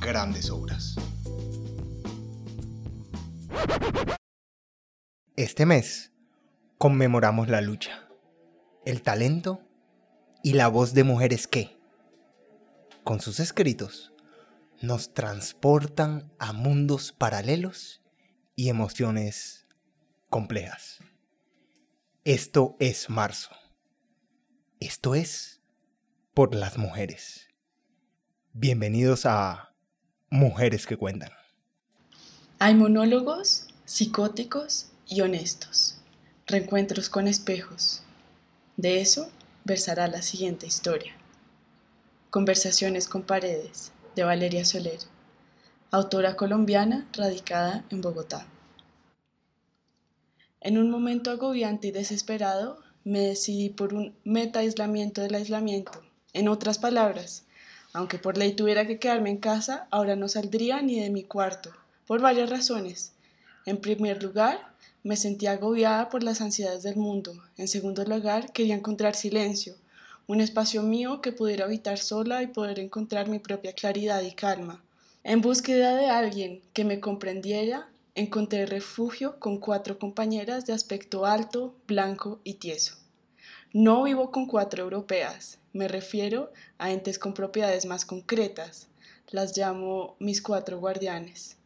grandes obras. Este mes conmemoramos la lucha, el talento y la voz de mujeres que, con sus escritos, nos transportan a mundos paralelos y emociones complejas. Esto es marzo. Esto es por las mujeres. Bienvenidos a Mujeres que Cuentan. Hay monólogos psicóticos y honestos, reencuentros con espejos. De eso versará la siguiente historia. Conversaciones con paredes, de Valeria Soler, autora colombiana radicada en Bogotá. En un momento agobiante y desesperado, me decidí por un meta-aislamiento del aislamiento. En otras palabras, aunque por ley tuviera que quedarme en casa, ahora no saldría ni de mi cuarto, por varias razones. En primer lugar, me sentía agobiada por las ansiedades del mundo. En segundo lugar, quería encontrar silencio, un espacio mío que pudiera habitar sola y poder encontrar mi propia claridad y calma. En búsqueda de alguien que me comprendiera, encontré refugio con cuatro compañeras de aspecto alto, blanco y tieso. No vivo con cuatro europeas, me refiero a entes con propiedades más concretas, las llamo mis cuatro guardianes.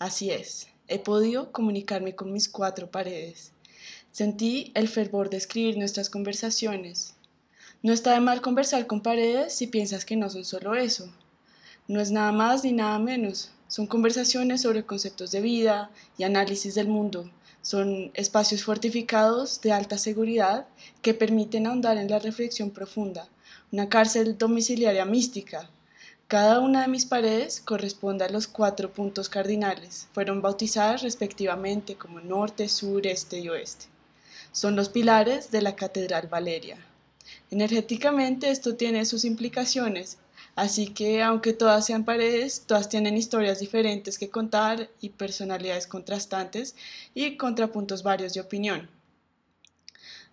Así es, he podido comunicarme con mis cuatro paredes. Sentí el fervor de escribir nuestras conversaciones. No está de mal conversar con paredes si piensas que no son solo eso. No es nada más ni nada menos, son conversaciones sobre conceptos de vida y análisis del mundo. Son espacios fortificados de alta seguridad que permiten ahondar en la reflexión profunda. Una cárcel domiciliaria mística. Cada una de mis paredes corresponde a los cuatro puntos cardinales. Fueron bautizadas respectivamente como norte, sur, este y oeste. Son los pilares de la Catedral Valeria. Energéticamente esto tiene sus implicaciones Así que aunque todas sean paredes, todas tienen historias diferentes que contar y personalidades contrastantes y contrapuntos varios de opinión.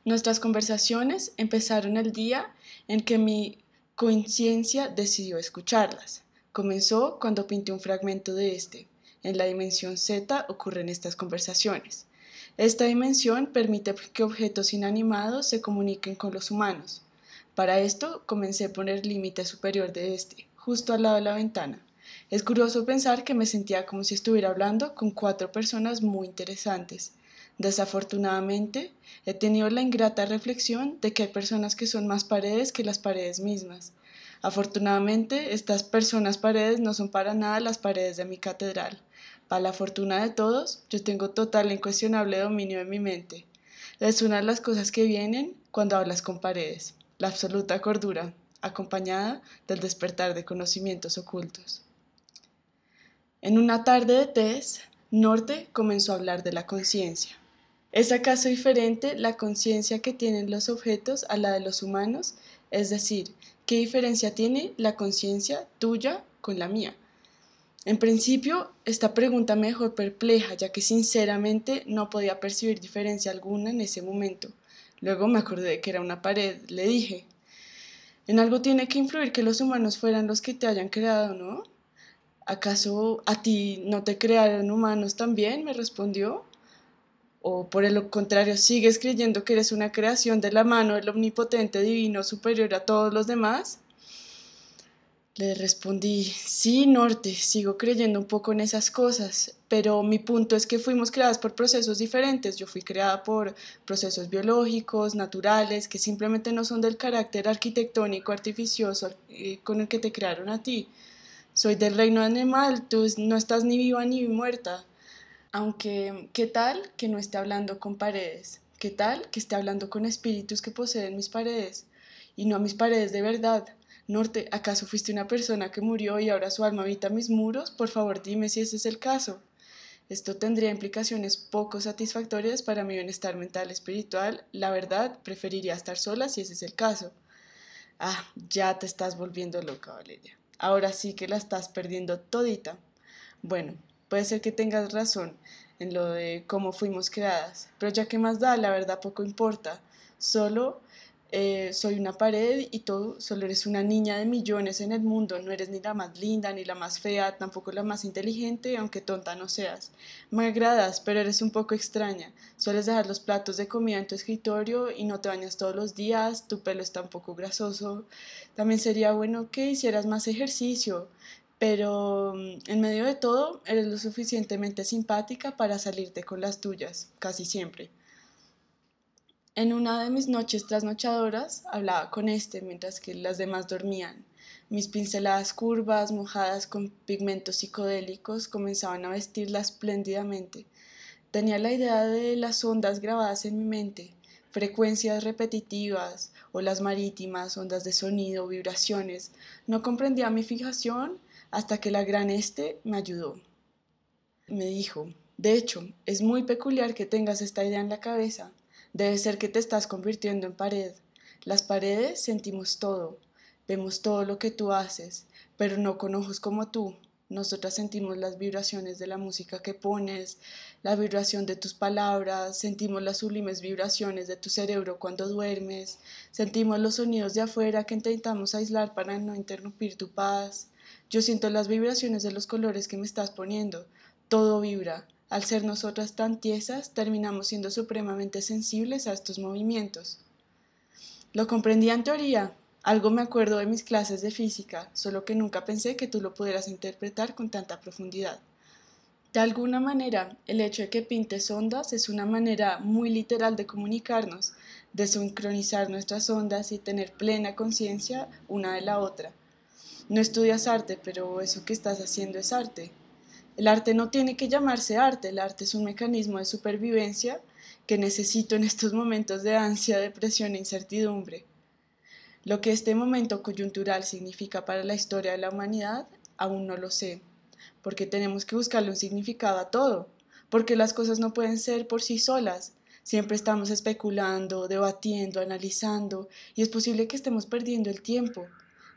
Nuestras conversaciones empezaron el día en que mi conciencia decidió escucharlas. Comenzó cuando pinté un fragmento de este. En la dimensión Z ocurren estas conversaciones. Esta dimensión permite que objetos inanimados se comuniquen con los humanos. Para esto comencé a poner límite superior de este, justo al lado de la ventana. Es curioso pensar que me sentía como si estuviera hablando con cuatro personas muy interesantes. Desafortunadamente, he tenido la ingrata reflexión de que hay personas que son más paredes que las paredes mismas. Afortunadamente, estas personas paredes no son para nada las paredes de mi catedral. Para la fortuna de todos, yo tengo total e incuestionable dominio de mi mente. Es una de las cosas que vienen cuando hablas con paredes la absoluta cordura, acompañada del despertar de conocimientos ocultos. En una tarde de test, Norte comenzó a hablar de la conciencia. ¿Es acaso diferente la conciencia que tienen los objetos a la de los humanos? Es decir, ¿qué diferencia tiene la conciencia tuya con la mía? En principio, esta pregunta me dejó perpleja, ya que sinceramente no podía percibir diferencia alguna en ese momento. Luego me acordé que era una pared. Le dije, en algo tiene que influir que los humanos fueran los que te hayan creado, ¿no? ¿Acaso a ti no te crearon humanos también? me respondió. ¿O por el contrario sigues creyendo que eres una creación de la mano del omnipotente divino superior a todos los demás? Le respondí, sí, Norte, sigo creyendo un poco en esas cosas, pero mi punto es que fuimos creadas por procesos diferentes. Yo fui creada por procesos biológicos, naturales, que simplemente no son del carácter arquitectónico, artificioso eh, con el que te crearon a ti. Soy del reino animal, tú no estás ni viva ni muerta. Aunque, ¿qué tal que no esté hablando con paredes? ¿Qué tal que esté hablando con espíritus que poseen mis paredes? Y no mis paredes de verdad Norte, ¿acaso fuiste una persona que murió y ahora su alma habita mis muros? Por favor, dime si ese es el caso. Esto tendría implicaciones poco satisfactorias para mi bienestar mental y espiritual. La verdad, preferiría estar sola si ese es el caso. Ah, ya te estás volviendo loca, Valeria. Ahora sí que la estás perdiendo todita. Bueno, puede ser que tengas razón en lo de cómo fuimos creadas, pero ya que más da, la verdad poco importa. Solo eh, soy una pared y tú solo eres una niña de millones en el mundo, no eres ni la más linda ni la más fea, tampoco la más inteligente, aunque tonta no seas. Me agradas, pero eres un poco extraña. Sueles dejar los platos de comida en tu escritorio y no te bañas todos los días, tu pelo está un poco grasoso. También sería bueno que hicieras más ejercicio, pero mm, en medio de todo eres lo suficientemente simpática para salirte con las tuyas, casi siempre. En una de mis noches trasnochadoras hablaba con este mientras que las demás dormían. Mis pinceladas curvas, mojadas con pigmentos psicodélicos, comenzaban a vestirla espléndidamente. Tenía la idea de las ondas grabadas en mi mente, frecuencias repetitivas, olas marítimas, ondas de sonido, vibraciones. No comprendía mi fijación hasta que la gran este me ayudó. Me dijo, de hecho, es muy peculiar que tengas esta idea en la cabeza. Debe ser que te estás convirtiendo en pared. Las paredes sentimos todo, vemos todo lo que tú haces, pero no con ojos como tú. Nosotras sentimos las vibraciones de la música que pones, la vibración de tus palabras, sentimos las sublimes vibraciones de tu cerebro cuando duermes, sentimos los sonidos de afuera que intentamos aislar para no interrumpir tu paz. Yo siento las vibraciones de los colores que me estás poniendo. Todo vibra, al ser nosotras tan tiesas, terminamos siendo supremamente sensibles a estos movimientos. Lo comprendí en teoría, algo me acuerdo de mis clases de física, solo que nunca pensé que tú lo pudieras interpretar con tanta profundidad. De alguna manera, el hecho de que pintes ondas es una manera muy literal de comunicarnos, de sincronizar nuestras ondas y tener plena conciencia una de la otra. No estudias arte, pero eso que estás haciendo es arte. El arte no tiene que llamarse arte, el arte es un mecanismo de supervivencia que necesito en estos momentos de ansia, depresión e incertidumbre. Lo que este momento coyuntural significa para la historia de la humanidad, aún no lo sé, porque tenemos que buscarle un significado a todo, porque las cosas no pueden ser por sí solas, siempre estamos especulando, debatiendo, analizando, y es posible que estemos perdiendo el tiempo.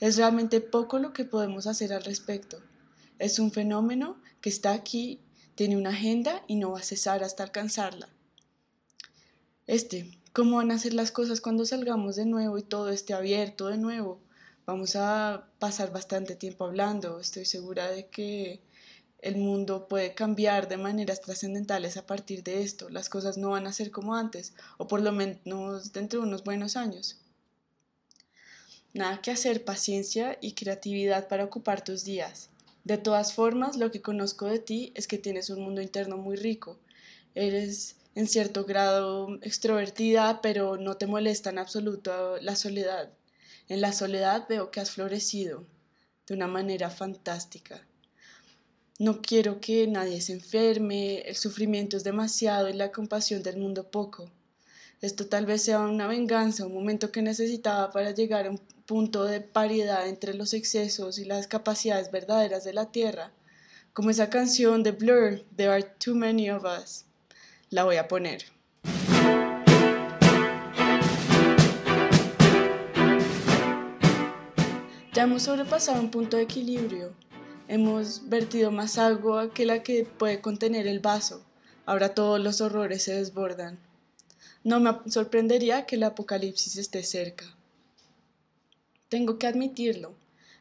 Es realmente poco lo que podemos hacer al respecto. Es un fenómeno que está aquí, tiene una agenda y no va a cesar hasta alcanzarla. Este, ¿cómo van a ser las cosas cuando salgamos de nuevo y todo esté abierto de nuevo? Vamos a pasar bastante tiempo hablando, estoy segura de que el mundo puede cambiar de maneras trascendentales a partir de esto. Las cosas no van a ser como antes, o por lo menos dentro de unos buenos años. Nada que hacer, paciencia y creatividad para ocupar tus días. De todas formas, lo que conozco de ti es que tienes un mundo interno muy rico. Eres en cierto grado extrovertida, pero no te molesta en absoluto la soledad. En la soledad veo que has florecido de una manera fantástica. No quiero que nadie se enferme, el sufrimiento es demasiado y la compasión del mundo poco. Esto tal vez sea una venganza, un momento que necesitaba para llegar a un punto de paridad entre los excesos y las capacidades verdaderas de la Tierra, como esa canción de Blur, There Are Too Many of Us. La voy a poner. Ya hemos sobrepasado un punto de equilibrio. Hemos vertido más agua que la que puede contener el vaso. Ahora todos los horrores se desbordan. No me sorprendería que el apocalipsis esté cerca. Tengo que admitirlo.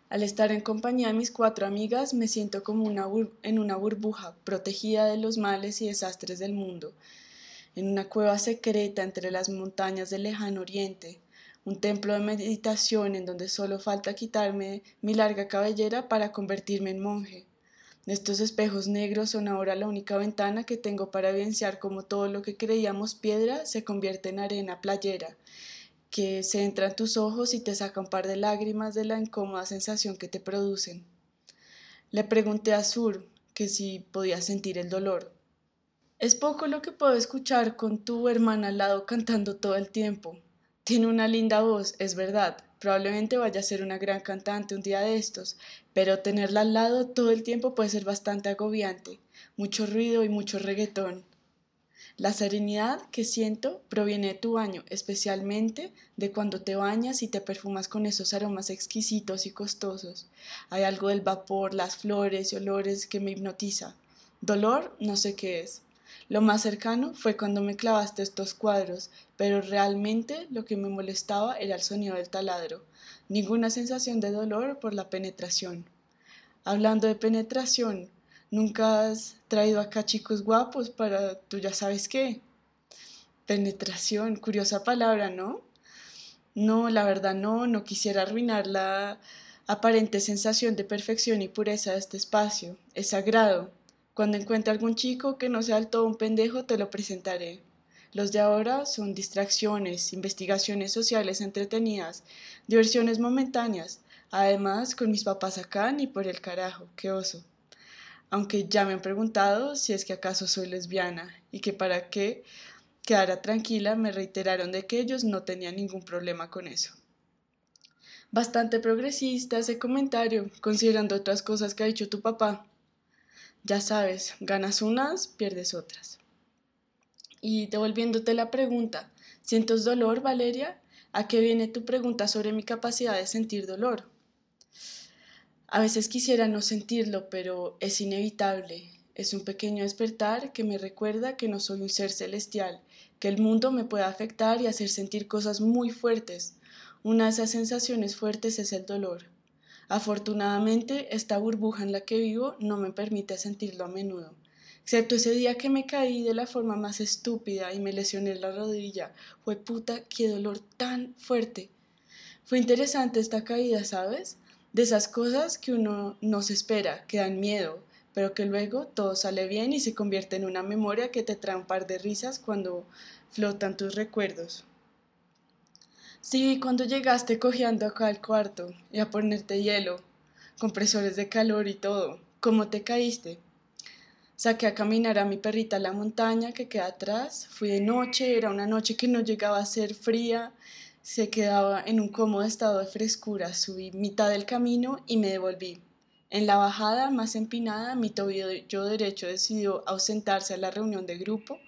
Al estar en compañía de mis cuatro amigas me siento como una en una burbuja, protegida de los males y desastres del mundo, en una cueva secreta entre las montañas del lejano oriente, un templo de meditación en donde solo falta quitarme mi larga cabellera para convertirme en monje. Estos espejos negros son ahora la única ventana que tengo para evidenciar cómo todo lo que creíamos piedra se convierte en arena playera, que se entra en tus ojos y te saca un par de lágrimas de la incómoda sensación que te producen. Le pregunté a Sur que si podía sentir el dolor. Es poco lo que puedo escuchar con tu hermana al lado cantando todo el tiempo. Tiene una linda voz, es verdad, probablemente vaya a ser una gran cantante un día de estos, pero tenerla al lado todo el tiempo puede ser bastante agobiante, mucho ruido y mucho reggaetón. La serenidad que siento proviene de tu baño, especialmente de cuando te bañas y te perfumas con esos aromas exquisitos y costosos. Hay algo del vapor, las flores y olores que me hipnotiza. Dolor, no sé qué es. Lo más cercano fue cuando me clavaste estos cuadros, pero realmente lo que me molestaba era el sonido del taladro. Ninguna sensación de dolor por la penetración. Hablando de penetración, Nunca has traído acá chicos guapos para tú ya sabes qué. Penetración, curiosa palabra, ¿no? No, la verdad no, no quisiera arruinar la aparente sensación de perfección y pureza de este espacio. Es sagrado. Cuando encuentre algún chico que no sea todo un pendejo, te lo presentaré. Los de ahora son distracciones, investigaciones sociales entretenidas, diversiones momentáneas. Además, con mis papás acá ni por el carajo, qué oso aunque ya me han preguntado si es que acaso soy lesbiana y que para qué quedara tranquila me reiteraron de que ellos no tenían ningún problema con eso. Bastante progresista ese comentario, considerando otras cosas que ha dicho tu papá. Ya sabes, ganas unas, pierdes otras. Y devolviéndote la pregunta, ¿sientes dolor, Valeria? ¿A qué viene tu pregunta sobre mi capacidad de sentir dolor? A veces quisiera no sentirlo, pero es inevitable. Es un pequeño despertar que me recuerda que no soy un ser celestial, que el mundo me puede afectar y hacer sentir cosas muy fuertes. Una de esas sensaciones fuertes es el dolor. Afortunadamente, esta burbuja en la que vivo no me permite sentirlo a menudo. Excepto ese día que me caí de la forma más estúpida y me lesioné la rodilla. Fue puta, qué dolor tan fuerte. Fue interesante esta caída, ¿sabes? de esas cosas que uno no se espera, que dan miedo, pero que luego todo sale bien y se convierte en una memoria que te trae un par de risas cuando flotan tus recuerdos. Sí, cuando llegaste cojeando acá al cuarto y a ponerte hielo, compresores de calor y todo, ¿cómo te caíste? Saqué a caminar a mi perrita a la montaña que queda atrás, fui de noche, era una noche que no llegaba a ser fría, se quedaba en un cómodo estado de frescura. Subí mitad del camino y me devolví. En la bajada más empinada, mi tobillo derecho decidió ausentarse a la reunión de grupo.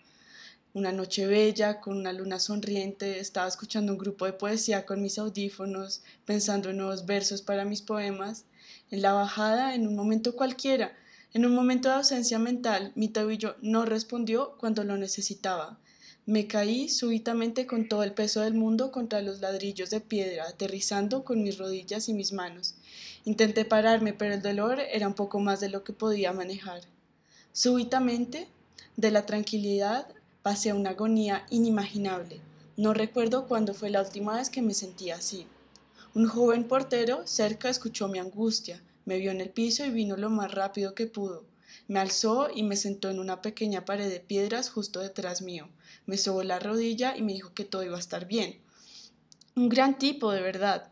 Una noche bella, con una luna sonriente, estaba escuchando un grupo de poesía con mis audífonos, pensando en nuevos versos para mis poemas. En la bajada, en un momento cualquiera, en un momento de ausencia mental, mi tobillo no respondió cuando lo necesitaba. Me caí súbitamente con todo el peso del mundo contra los ladrillos de piedra, aterrizando con mis rodillas y mis manos. Intenté pararme, pero el dolor era un poco más de lo que podía manejar. Súbitamente, de la tranquilidad, pasé una agonía inimaginable. No recuerdo cuándo fue la última vez que me sentí así. Un joven portero cerca escuchó mi angustia, me vio en el piso y vino lo más rápido que pudo. Me alzó y me sentó en una pequeña pared de piedras justo detrás mío. Me sobó la rodilla y me dijo que todo iba a estar bien. Un gran tipo, de verdad.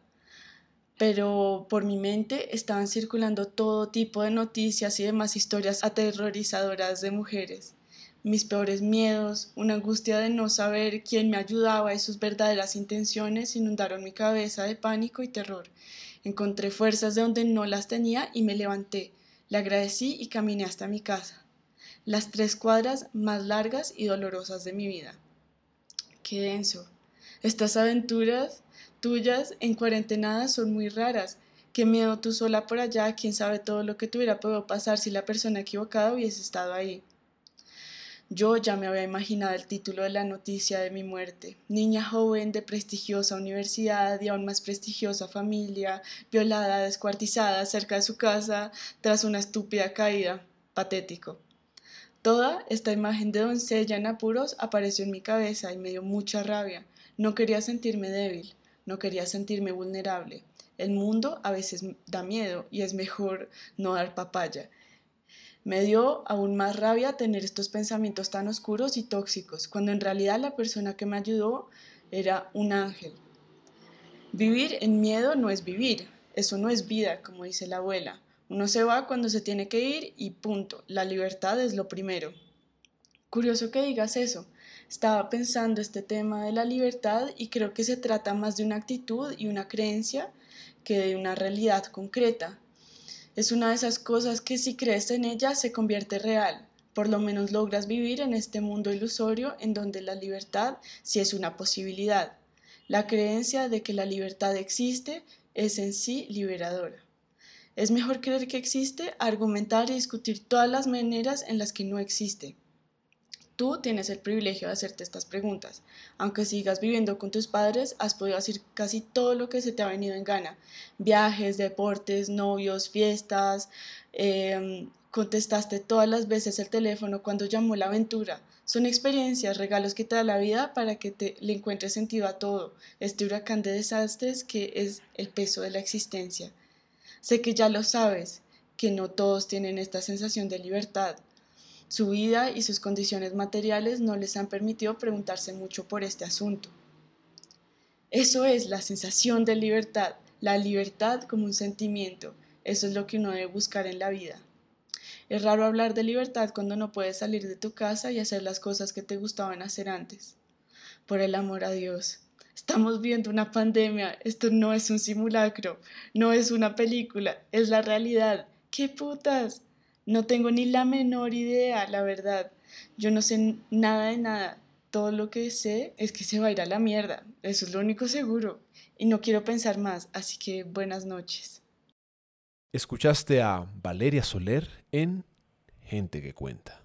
Pero por mi mente estaban circulando todo tipo de noticias y demás historias aterrorizadoras de mujeres. Mis peores miedos, una angustia de no saber quién me ayudaba y sus verdaderas intenciones inundaron mi cabeza de pánico y terror. Encontré fuerzas de donde no las tenía y me levanté. Le agradecí y caminé hasta mi casa, las tres cuadras más largas y dolorosas de mi vida. Qué denso. Estas aventuras tuyas en cuarentenada son muy raras. Qué miedo tú sola por allá, quién sabe todo lo que tuviera podido pasar si la persona equivocada hubiese estado ahí. Yo ya me había imaginado el título de la noticia de mi muerte. Niña joven de prestigiosa universidad y aún más prestigiosa familia, violada, descuartizada cerca de su casa tras una estúpida caída. Patético. Toda esta imagen de doncella en apuros apareció en mi cabeza y me dio mucha rabia. No quería sentirme débil, no quería sentirme vulnerable. El mundo a veces da miedo y es mejor no dar papaya. Me dio aún más rabia tener estos pensamientos tan oscuros y tóxicos, cuando en realidad la persona que me ayudó era un ángel. Vivir en miedo no es vivir, eso no es vida, como dice la abuela. Uno se va cuando se tiene que ir y punto. La libertad es lo primero. Curioso que digas eso. Estaba pensando este tema de la libertad y creo que se trata más de una actitud y una creencia que de una realidad concreta. Es una de esas cosas que si crees en ella se convierte real, por lo menos logras vivir en este mundo ilusorio en donde la libertad sí es una posibilidad. La creencia de que la libertad existe es en sí liberadora. Es mejor creer que existe, argumentar y discutir todas las maneras en las que no existe. Tú tienes el privilegio de hacerte estas preguntas. Aunque sigas viviendo con tus padres, has podido hacer casi todo lo que se te ha venido en gana. Viajes, deportes, novios, fiestas. Em, contestaste todas las veces el teléfono cuando llamó la aventura. Son experiencias, regalos que te da la vida para que te, le encuentres sentido a todo. Este huracán de desastres que es el peso de la existencia. Sé que ya lo sabes, que no todos tienen esta sensación de libertad. Su vida y sus condiciones materiales no les han permitido preguntarse mucho por este asunto. Eso es la sensación de libertad, la libertad como un sentimiento. Eso es lo que uno debe buscar en la vida. Es raro hablar de libertad cuando no puedes salir de tu casa y hacer las cosas que te gustaban hacer antes. Por el amor a Dios, Estamos viendo una pandemia, esto no es un simulacro, no es una película, es la realidad. ¿Qué putas? No tengo ni la menor idea, la verdad. Yo no sé nada de nada. Todo lo que sé es que se va a ir a la mierda. Eso es lo único seguro. Y no quiero pensar más, así que buenas noches. Escuchaste a Valeria Soler en Gente que Cuenta.